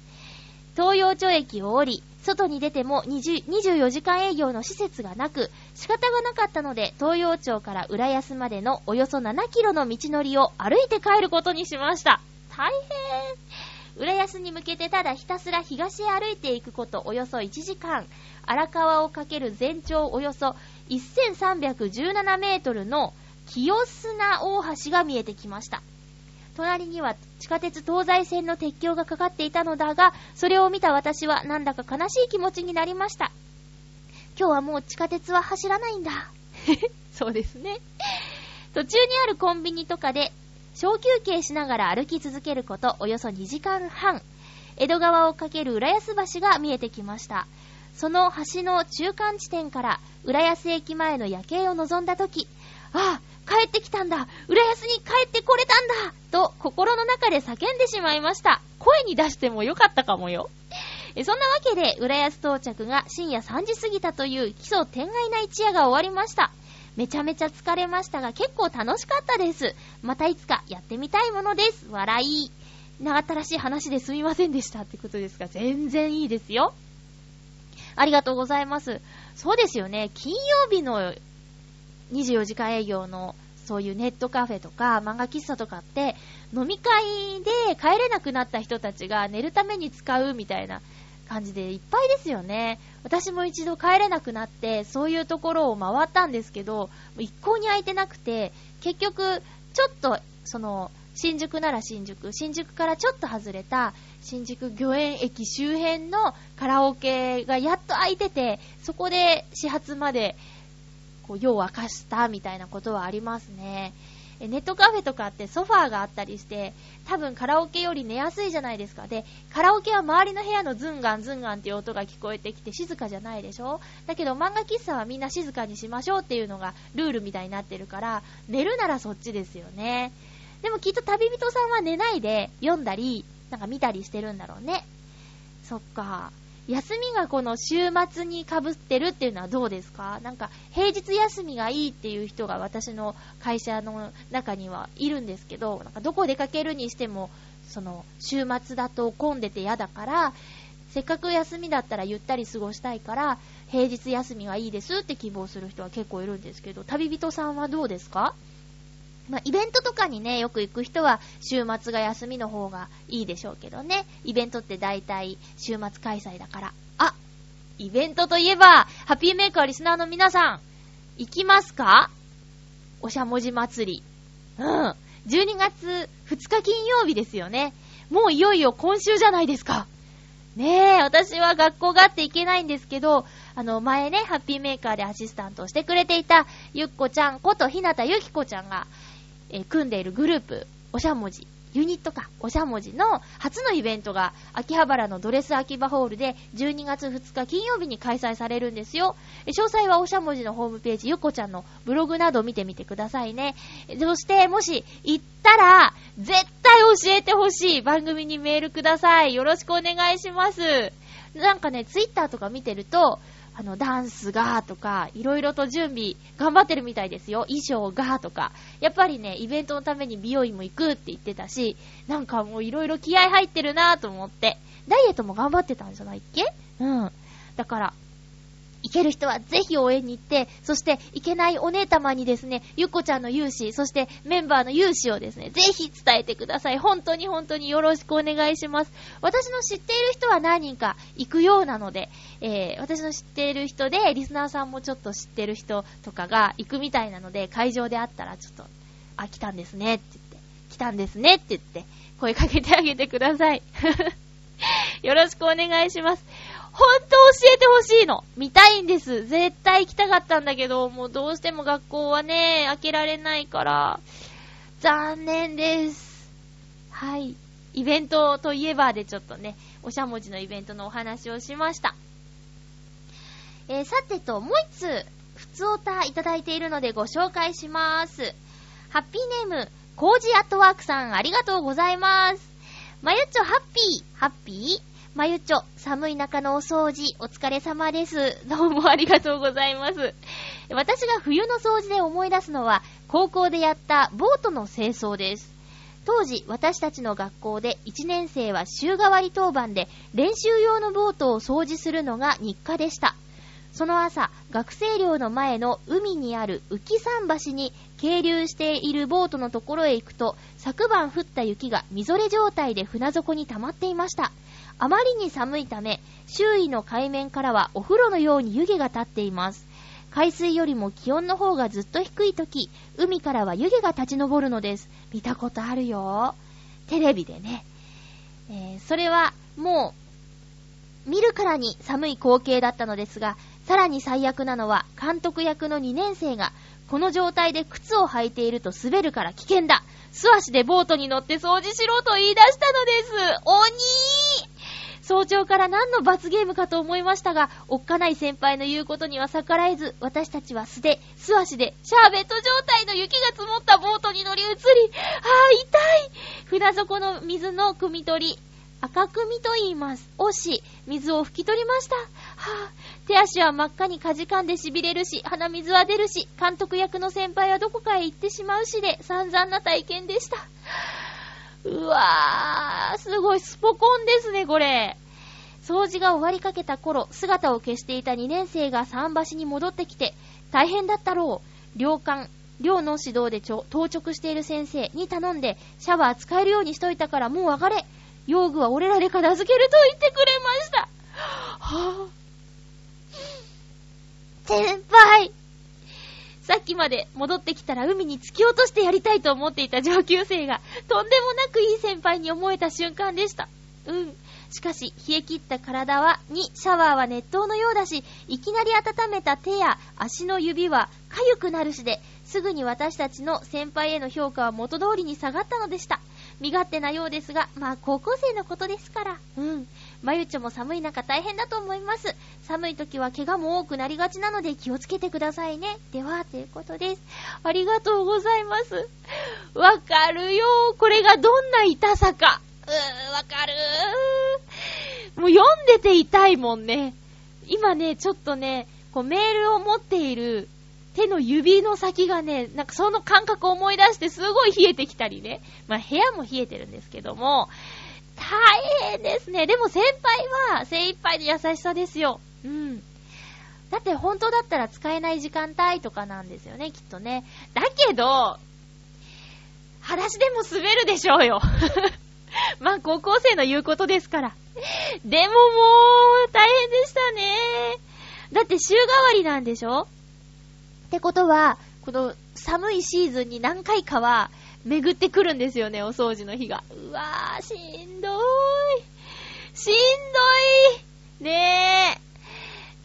東洋町駅を降り、外に出ても24時間営業の施設がなく、仕方がなかったので、東洋町から浦安までのおよそ7キロの道のりを歩いて帰ることにしました。大変浦安に向けてただひたすら東へ歩いていくことおよそ1時間、荒川をかける全長およそ1317メートルの清砂大橋が見えてきました。隣には地下鉄東西線の鉄橋がかかっていたのだが、それを見た私はなんだか悲しい気持ちになりました。今日はもう地下鉄は走らないんだ。そうですね。途中にあるコンビニとかで小休憩しながら歩き続けることおよそ2時間半。江戸川をかける浦安橋が見えてきました。その橋の中間地点から浦安駅前の夜景を望んだとき、ああ、帰ってきたんだ浦安に帰ってこれたんだと心の中で叫んでしまいました。声に出してもよかったかもよ。そんなわけで、浦安到着が深夜3時過ぎたという奇想天外な一夜が終わりました。めちゃめちゃ疲れましたが結構楽しかったです。またいつかやってみたいものです。笑い。長ったらしい話ですみませんでしたってことですが、全然いいですよ。ありがとうございます。そうですよね。金曜日の24時間営業のそういうネットカフェとか漫画喫茶とかって飲み会で帰れなくなった人たちが寝るために使うみたいな感じでいっぱいですよね。私も一度帰れなくなって、そういうところを回ったんですけど、一向に空いてなくて、結局、ちょっと、その、新宿なら新宿、新宿からちょっと外れた、新宿御苑駅周辺のカラオケがやっと空いてて、そこで始発まで、こう、夜を明かしたみたいなことはありますね。ネットカフェとかってソファーがあったりして、多分カラオケより寝やすいじゃないですか。で、カラオケは周りの部屋のズンガンズンガンっていう音が聞こえてきて静かじゃないでしょ？だけど漫画喫茶はみんな静かにしましょうっていうのがルールみたいになってるから、寝るならそっちですよね。でもきっと旅人さんは寝ないで読んだり、なんか見たりしてるんだろうね。そっか。休みがこの週末に被ってるっていうのはどうですか？なんか平日休みがいいっていう人が私の会社の中にはいるんですけど、なんかどこ出かけるにしても、その週末だと混んでて嫌だから、せっかく休みだったらゆったり過ごしたいから、平日休みがいいですって希望する人は結構いるんですけど、旅人さんはどうですか？まあ、イベントとかにね、よく行く人は週末が休みの方がいいでしょうけどね。イベントって大体週末開催だから。あイベントといえば、ハッピーメーカーリスナーの皆さん、行きますか？おしゃもじ祭り。うん。12月2日金曜日ですよね。もういよいよ今週じゃないですか。ねえ、私は学校があって行けないんですけど、あの、前ね、ハッピーメーカーでアシスタントをしてくれていた、ゆっこちゃんことひなたゆきこちゃんが、えー、組んでいるグループ、おしゃもじ、ユニットか、おしゃもじの初のイベントが、秋葉原のドレス秋葉ホールで12月2日金曜日に開催されるんですよ。詳細はおしゃもじのホームページ、ゆこちゃんのブログなど見てみてくださいね。そして、もし行ったら、絶対教えてほしい番組にメールください。よろしくお願いします。なんかね、ツイッターとか見てると、あの、ダンスがとか、いろいろと準備頑張ってるみたいですよ。衣装がとか。やっぱりね、イベントのために美容院も行くって言ってたし、なんかもういろいろ気合入ってるなぁと思って。ダイエットも頑張ってたんじゃないっけ？うん。だから、行ける人はぜひ応援に行って、そして行けないお姉様にですね、ゆっこちゃんの勇姿、そしてメンバーの勇姿をですね、ぜひ伝えてください。本当に本当によろしくお願いします。私の知っている人は何人か行くようなので、えー、私の知っている人で、リスナーさんもちょっと知ってる人とかが行くみたいなので、会場で会ったらちょっと、あ、来たんですねって言って、来たんですねって言って、声かけてあげてください。よろしくお願いします。ほんと教えてほしいの。見たいんです。絶対行きたかったんだけど、もうどうしても学校はね、開けられないから、残念です。はい。イベントといえばでちょっとね、おしゃもじのイベントのお話をしました。えー、さてと、もう一つ、ふつおたいただいているのでご紹介します。ハッピーネーム、コージアットワークさん、ありがとうございます。まゆっちょ、ハッピー、ハッピー？まゆちょ、寒い中のお掃除、お疲れ様です。どうもありがとうございます。私が冬の掃除で思い出すのは、高校でやったボートの清掃です。当時、私たちの学校で1年生は週替わり当番で練習用のボートを掃除するのが日課でした。その朝、学生寮の前の海にある浮桟橋に係留しているボートのところへ行くと、昨晩降った雪がみぞれ状態で船底に溜まっていました。あまりに寒いため、周囲の海面からはお風呂のように湯気が立っています。海水よりも気温の方がずっと低い時、海からは湯気が立ち上るのです。見たことあるよ。テレビでね。えー、それはもう、見るからに寒い光景だったのですが、さらに最悪なのは監督役の2年生が、この状態で靴を履いていると滑るから危険だ。素足でボートに乗って掃除しろと言い出したのです。鬼早朝から何の罰ゲームかと思いましたが、おっかない先輩の言うことには逆らえず、私たちは素手、素足で、シャーベット状態の雪が積もったボートに乗り移り、ああ、痛い船底の水の汲み取り、赤組と言います。押し、水を拭き取りました。はぁ、手足は真っ赤にかじかんで痺れるし、鼻水は出るし、監督役の先輩はどこかへ行ってしまうしで、散々な体験でした。うわー、すごい、スポコンですね、これ。掃除が終わりかけた頃、姿を消していた2年生が桟橋に戻ってきて、大変だったろう。寮官、寮の指導で当直している先生に頼んで、シャワー使えるようにしといたからもう上がれ。用具は俺らで片付けると言ってくれました。はぁ、先輩さっきまで戻ってきたら海に突き落としてやりたいと思っていた上級生が、とんでもなくいい先輩に思えた瞬間でした。うん。しかし、冷え切った体は、に、シャワーは熱湯のようだし、いきなり温めた手や足の指は痒くなるしで、すぐに私たちの先輩への評価は元通りに下がったのでした。身勝手なようですが、まあ高校生のことですから。うん。まゆちょも寒い中大変だと思います。寒い時は怪我も多くなりがちなので気をつけてくださいね。では、ということです。ありがとうございます。わかるよこれがどんな痛さか。うー、わかるー。もう読んでて痛いもんね。今ね、ちょっとね、こうメールを持っている手の指の先がね、なんかその感覚を思い出してすごい冷えてきたりね。まあ部屋も冷えてるんですけども、大変ですね。でも先輩は精一杯で優しさですよ。うん。だって本当だったら使えない時間帯とかなんですよね、きっとね。だけど、裸足でも滑るでしょうよ。まあ高校生の言うことですから。でももう、大変でしたね。だって週替わりなんでしょ？ってことは、この寒いシーズンに何回かは巡ってくるんですよね、お掃除の日が。うわー、しんどーい。しんどいねえ。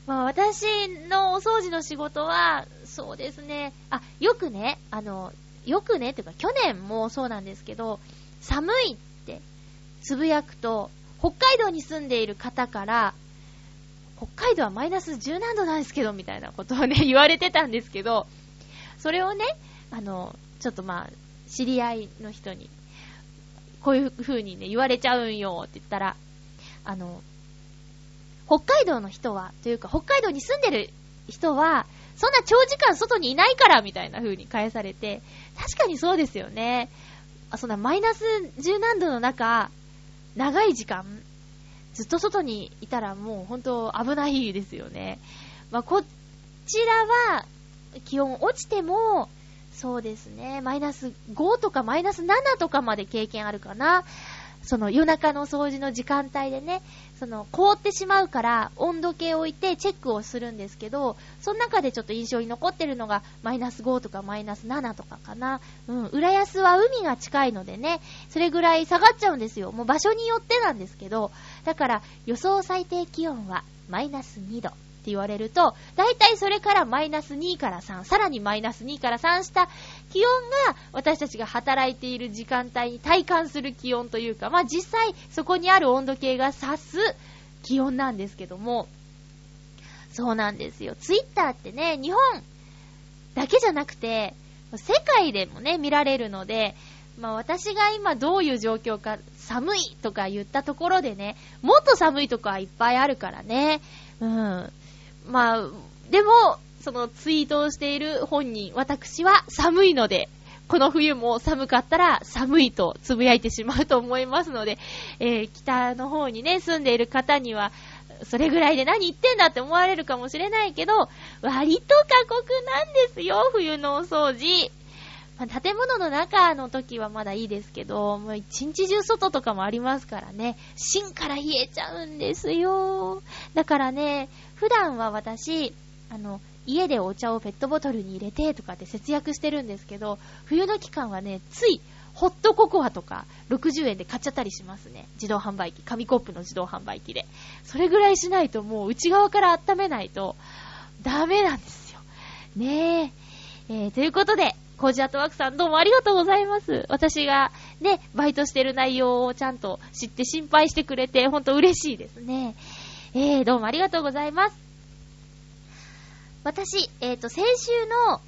まあ私のお掃除の仕事は、そうですね。あ、よくね、あの、よくね、っていうか去年もそうなんですけど、寒いってつぶやくと、北海道に住んでいる方から、北海道はマイナス10何度なんですけど、みたいなことをね、言われてたんですけど、それをね、あの、ちょっとまあ、知り合いの人に、こういう風にね、言われちゃうんよって言ったら、あの、北海道の人は、というか北海道に住んでる人は、そんな長時間外にいないから、みたいな風に返されて、確かにそうですよね。あ、そんなマイナス10何度の中、長い時間、ずっと外にいたらもう本当危ないですよね。まあ、こちらは気温落ちても、そうですね、マイナス5とかマイナス7とかまで経験あるかな。その夜中の掃除の時間帯でね、その凍ってしまうから温度計を置いてチェックをするんですけど、その中でちょっと印象に残ってるのがマイナス5とかマイナス7とかかな。うん、浦安は海が近いのでね、それぐらい下がっちゃうんですよ。もう場所によってなんですけど、だから予想最低気温はマイナス2度。って言われると、だいたいそれからマイナス2から3、さらにマイナス2から3した気温が私たちが働いている時間帯に体感する気温というか、まあ実際そこにある温度計が指す気温なんですけども、そうなんですよ。ツイッターってね、日本だけじゃなくて、世界でもね、見られるので、まあ私が今どういう状況か、寒いとか言ったところでね、もっと寒いとこはいっぱいあるからね。うん。まあ、でも、そのツイートをしている本人、私は寒いので、この冬も寒かったら寒いとつぶやいてしまうと思いますので、えー、北の方にね、住んでいる方には、それぐらいで何言ってんだって思われるかもしれないけど、割と過酷なんですよ、冬のお掃除。まあ、建物の中の時はまだいいですけど、もう一日中外とかもありますからね、芯から冷えちゃうんですよ。だからね、普段は私、あの、家でお茶をペットボトルに入れてとかって節約してるんですけど、冬の期間はね、つい、ホットココアとか60円で買っちゃったりしますね。自動販売機。紙コップの自動販売機で。それぐらいしないともう内側から温めないとダメなんですよ。ねえ。えー、ということで、コージアトワークさんどうもありがとうございます。私がね、バイトしてる内容をちゃんと知って心配してくれて、ほんと嬉しいですね。えー、どうもありがとうございます。私、えっ、ー、と、先週の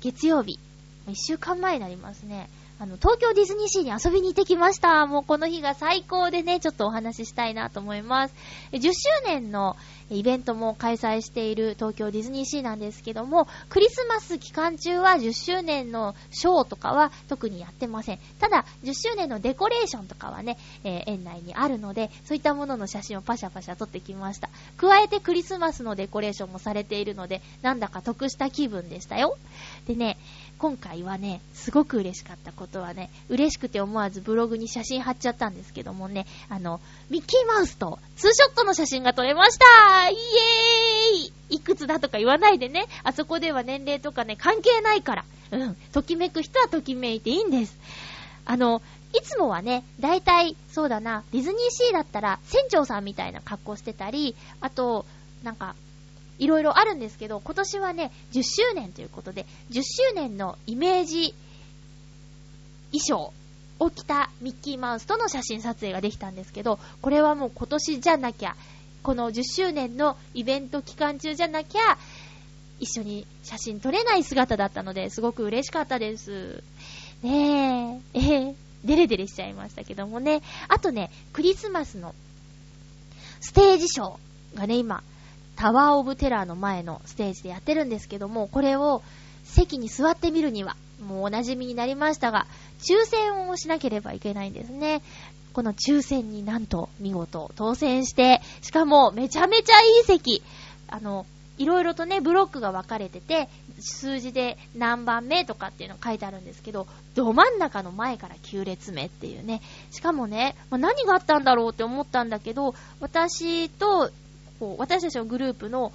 月曜日、1週間前になりますね。あの、東京ディズニーシーに遊びに行ってきました。もうこの日が最高でね、ちょっとお話ししたいなと思います。10周年のイベントも開催している東京ディズニーシーなんですけども、クリスマス期間中は10周年のショーとかは特にやってません。ただ、10周年のデコレーションとかはね、えー、園内にあるので、そういったものの写真をパシャパシャ撮ってきました。加えてクリスマスのデコレーションもされているので、なんだか得した気分でしたよ。でね、今回はね、すごく嬉しかったことはね、嬉しくて思わずブログに写真貼っちゃったんですけどもね、あの、ミッキーマウスとツーショットの写真が撮れましたイエーイいくつだとか言わないでね、あそこでは年齢とかね、関係ないから。うん。ときめく人はときめいていいんです。あの、いつもはね、だいたい、そうだな、ディズニーシーだったら、船長さんみたいな格好してたり、あと、なんか、いろいろあるんですけど、今年はね、10周年ということで、10周年のイメージ衣装を着たミッキーマウスとの写真撮影ができたんですけど、これはもう今年じゃなきゃ、この10周年のイベント期間中じゃなきゃ、一緒に写真撮れない姿だったので、すごく嬉しかったです。ねえ、えー、デレデレしちゃいましたけどもね。あとね、クリスマスのステージショーがね、今、タワーオブテラーの前のステージでやってるんですけども、これを席に座ってみるには、もうお馴染みになりましたが、抽選をしなければいけないんですね。この抽選になんと見事当選して、しかもめちゃめちゃいい席。あの、いろいろとね、ブロックが分かれてて、数字で何番目とかっていうの書いてあるんですけど、ど真ん中の前から9列目っていうね。しかもね、まあ、何があったんだろうって思ったんだけど、私と、こう、私たちのグループの、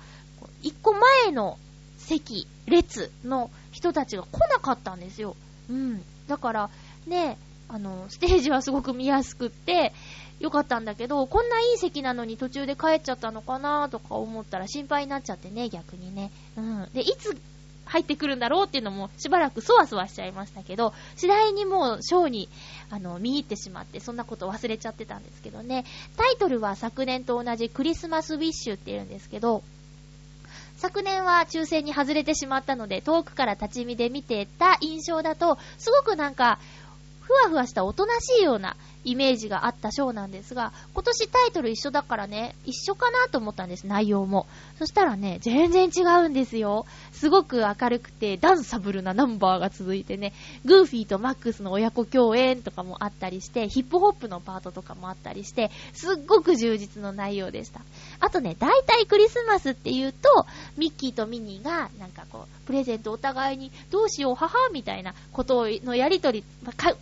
一個前の席、列の人たちが来なかったんですよ。うん。だから、ね、あの、ステージはすごく見やすくって、よかったんだけど、こんないい席なのに途中で帰っちゃったのかなとか思ったら心配になっちゃってね、逆にね。うん。で、いつ入ってくるんだろうっていうのもしばらくそわそわしちゃいましたけど、次第にもうショーに、あの、見入ってしまって、そんなこと忘れちゃってたんですけどね。タイトルは昨年と同じクリスマスウィッシュっていうんですけど、昨年は抽選に外れてしまったので、遠くから立ち見で見てた印象だと、すごくなんか、ふわふわしたおとなしいようなイメージがあったショーなんですが、今年タイトル一緒だからね、一緒かなと思ったんです、内容も。そしたらね、全然違うんですよ。すごく明るくて、ダンサブルなナンバーが続いてね、グーフィーとマックスの親子共演とかもあったりして、ヒップホップのパートとかもあったりして、すっごく充実の内容でした。あとね、大体クリスマスっていうと、ミッキーとミニーが、なんかこう、プレゼントお互いに、どうしよう、母みたいなことのやりとり、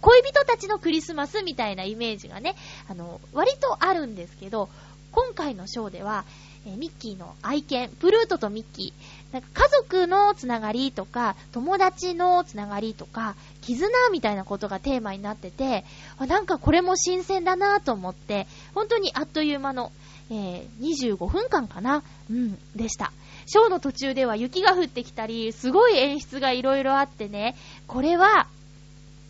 恋人たちのクリスマスみたいなイメージがね、あの、割とあるんですけど、今回のショーでは、え、ミッキーの愛犬、プルートとミッキー、なんか家族のつながりとか、友達のつながりとか、絆みたいなことがテーマになってて、あなんかこれも新鮮だなと思って、本当にあっという間のえー、25分間かなうん、でした。ショーの途中では雪が降ってきたり、すごい演出がいろいろあってね、これは、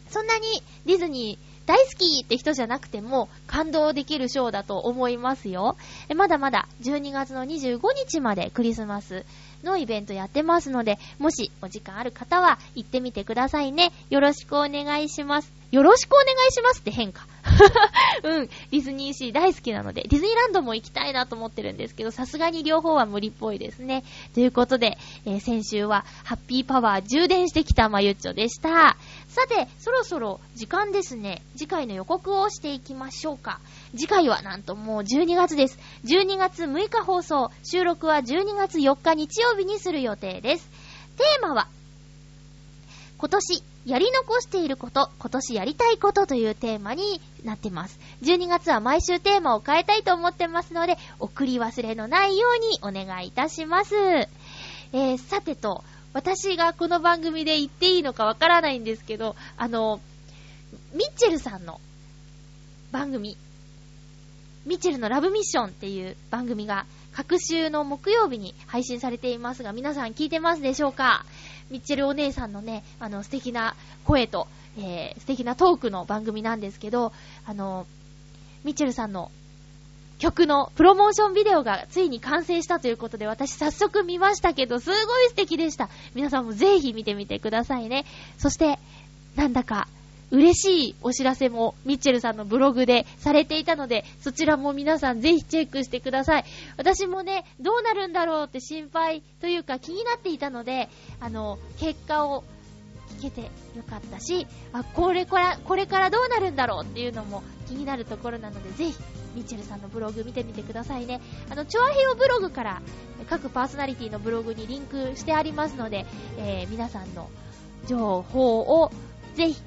そんなにディズニー大好きって人じゃなくても感動できるショーだと思いますよ。まだまだ12月の25日までクリスマスのイベントやってますので、もしお時間ある方は行ってみてくださいね。よろしくお願いします。よろしくお願いしますって変化。うん、ディズニーシー大好きなので、ディズニーランドも行きたいなと思ってるんですけど、さすがに両方は無理っぽいですね。ということで、えー、先週はハッピーパワー充電してきたまゆっちょでした。さて、そろそろ時間ですね。次回の予告をしていきましょうか。次回はなんともう12月です。12月6日放送、収録は12月4日日曜日にする予定です。テーマは、今年やり残していること、今年やりたいことというテーマになってます。12月は毎週テーマを変えたいと思ってますので、送り忘れのないようにお願いいたします。えー、さてと、私がこの番組で言っていいのかわからないんですけど、あの、ミッチェルさんの番組、ミッチェルのラブミッションっていう番組が各週の木曜日に配信されていますが、皆さん聞いてますでしょうか？ミッチェルお姉さんのね、あの、素敵な声と、えー、素敵なトークの番組なんですけど、あの、ミッチェルさんの曲のプロモーションビデオがついに完成したということで、私早速見ましたけど、すごい素敵でした。皆さんもぜひ見てみてくださいね。そして、なんだか、嬉しいお知らせもミッチェルさんのブログでされていたので、そちらも皆さんぜひチェックしてください。私もね、どうなるんだろうって心配というか気になっていたので、あの、結果を聞けてよかったし、あ、これから、これからどうなるんだろうっていうのも気になるところなので、ぜひ、ミッチェルさんのブログ見てみてくださいね。あの、チョアヘヨブログから各パーソナリティのブログにリンクしてありますので、えー、皆さんの情報をぜひ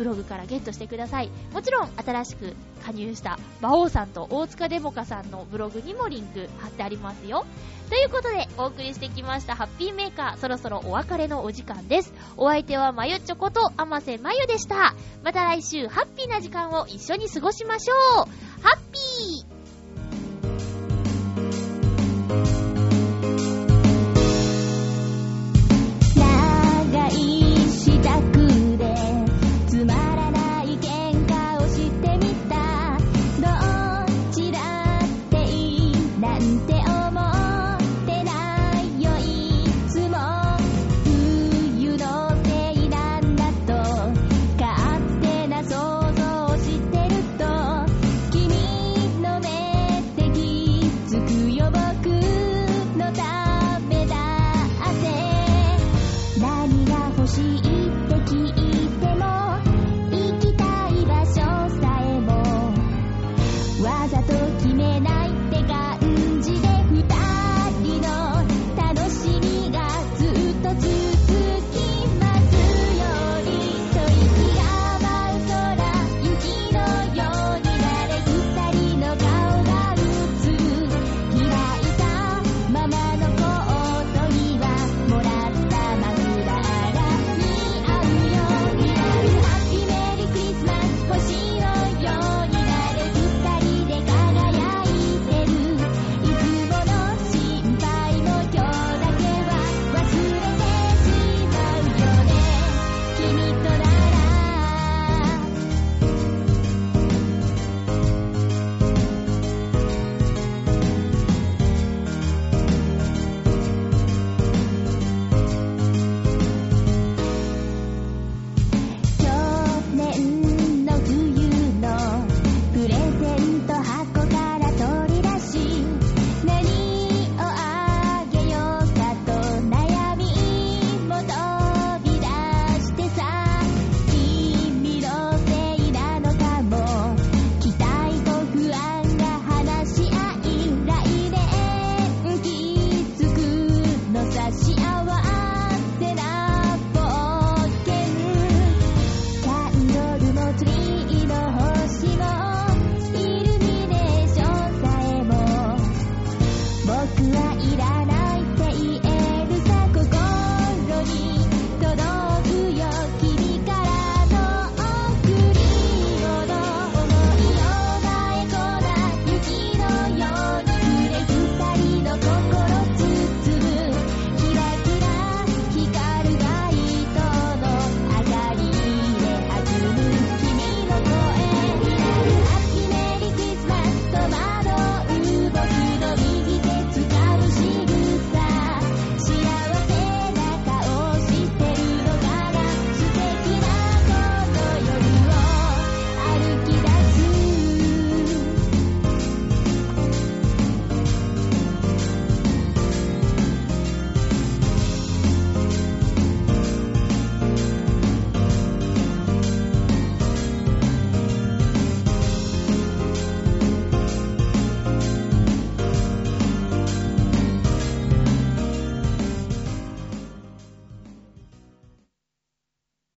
ブログからゲットしてください。もちろん、新しく加入した馬王さんと大塚デモカさんのブログにもリンク貼ってありますよ。ということで、お送りしてきましたハッピーメーカー、そろそろお別れのお時間です。お相手はまゆちょことあませまゆでした。また来週、ハッピーな時間を一緒に過ごしましょう。ハッピー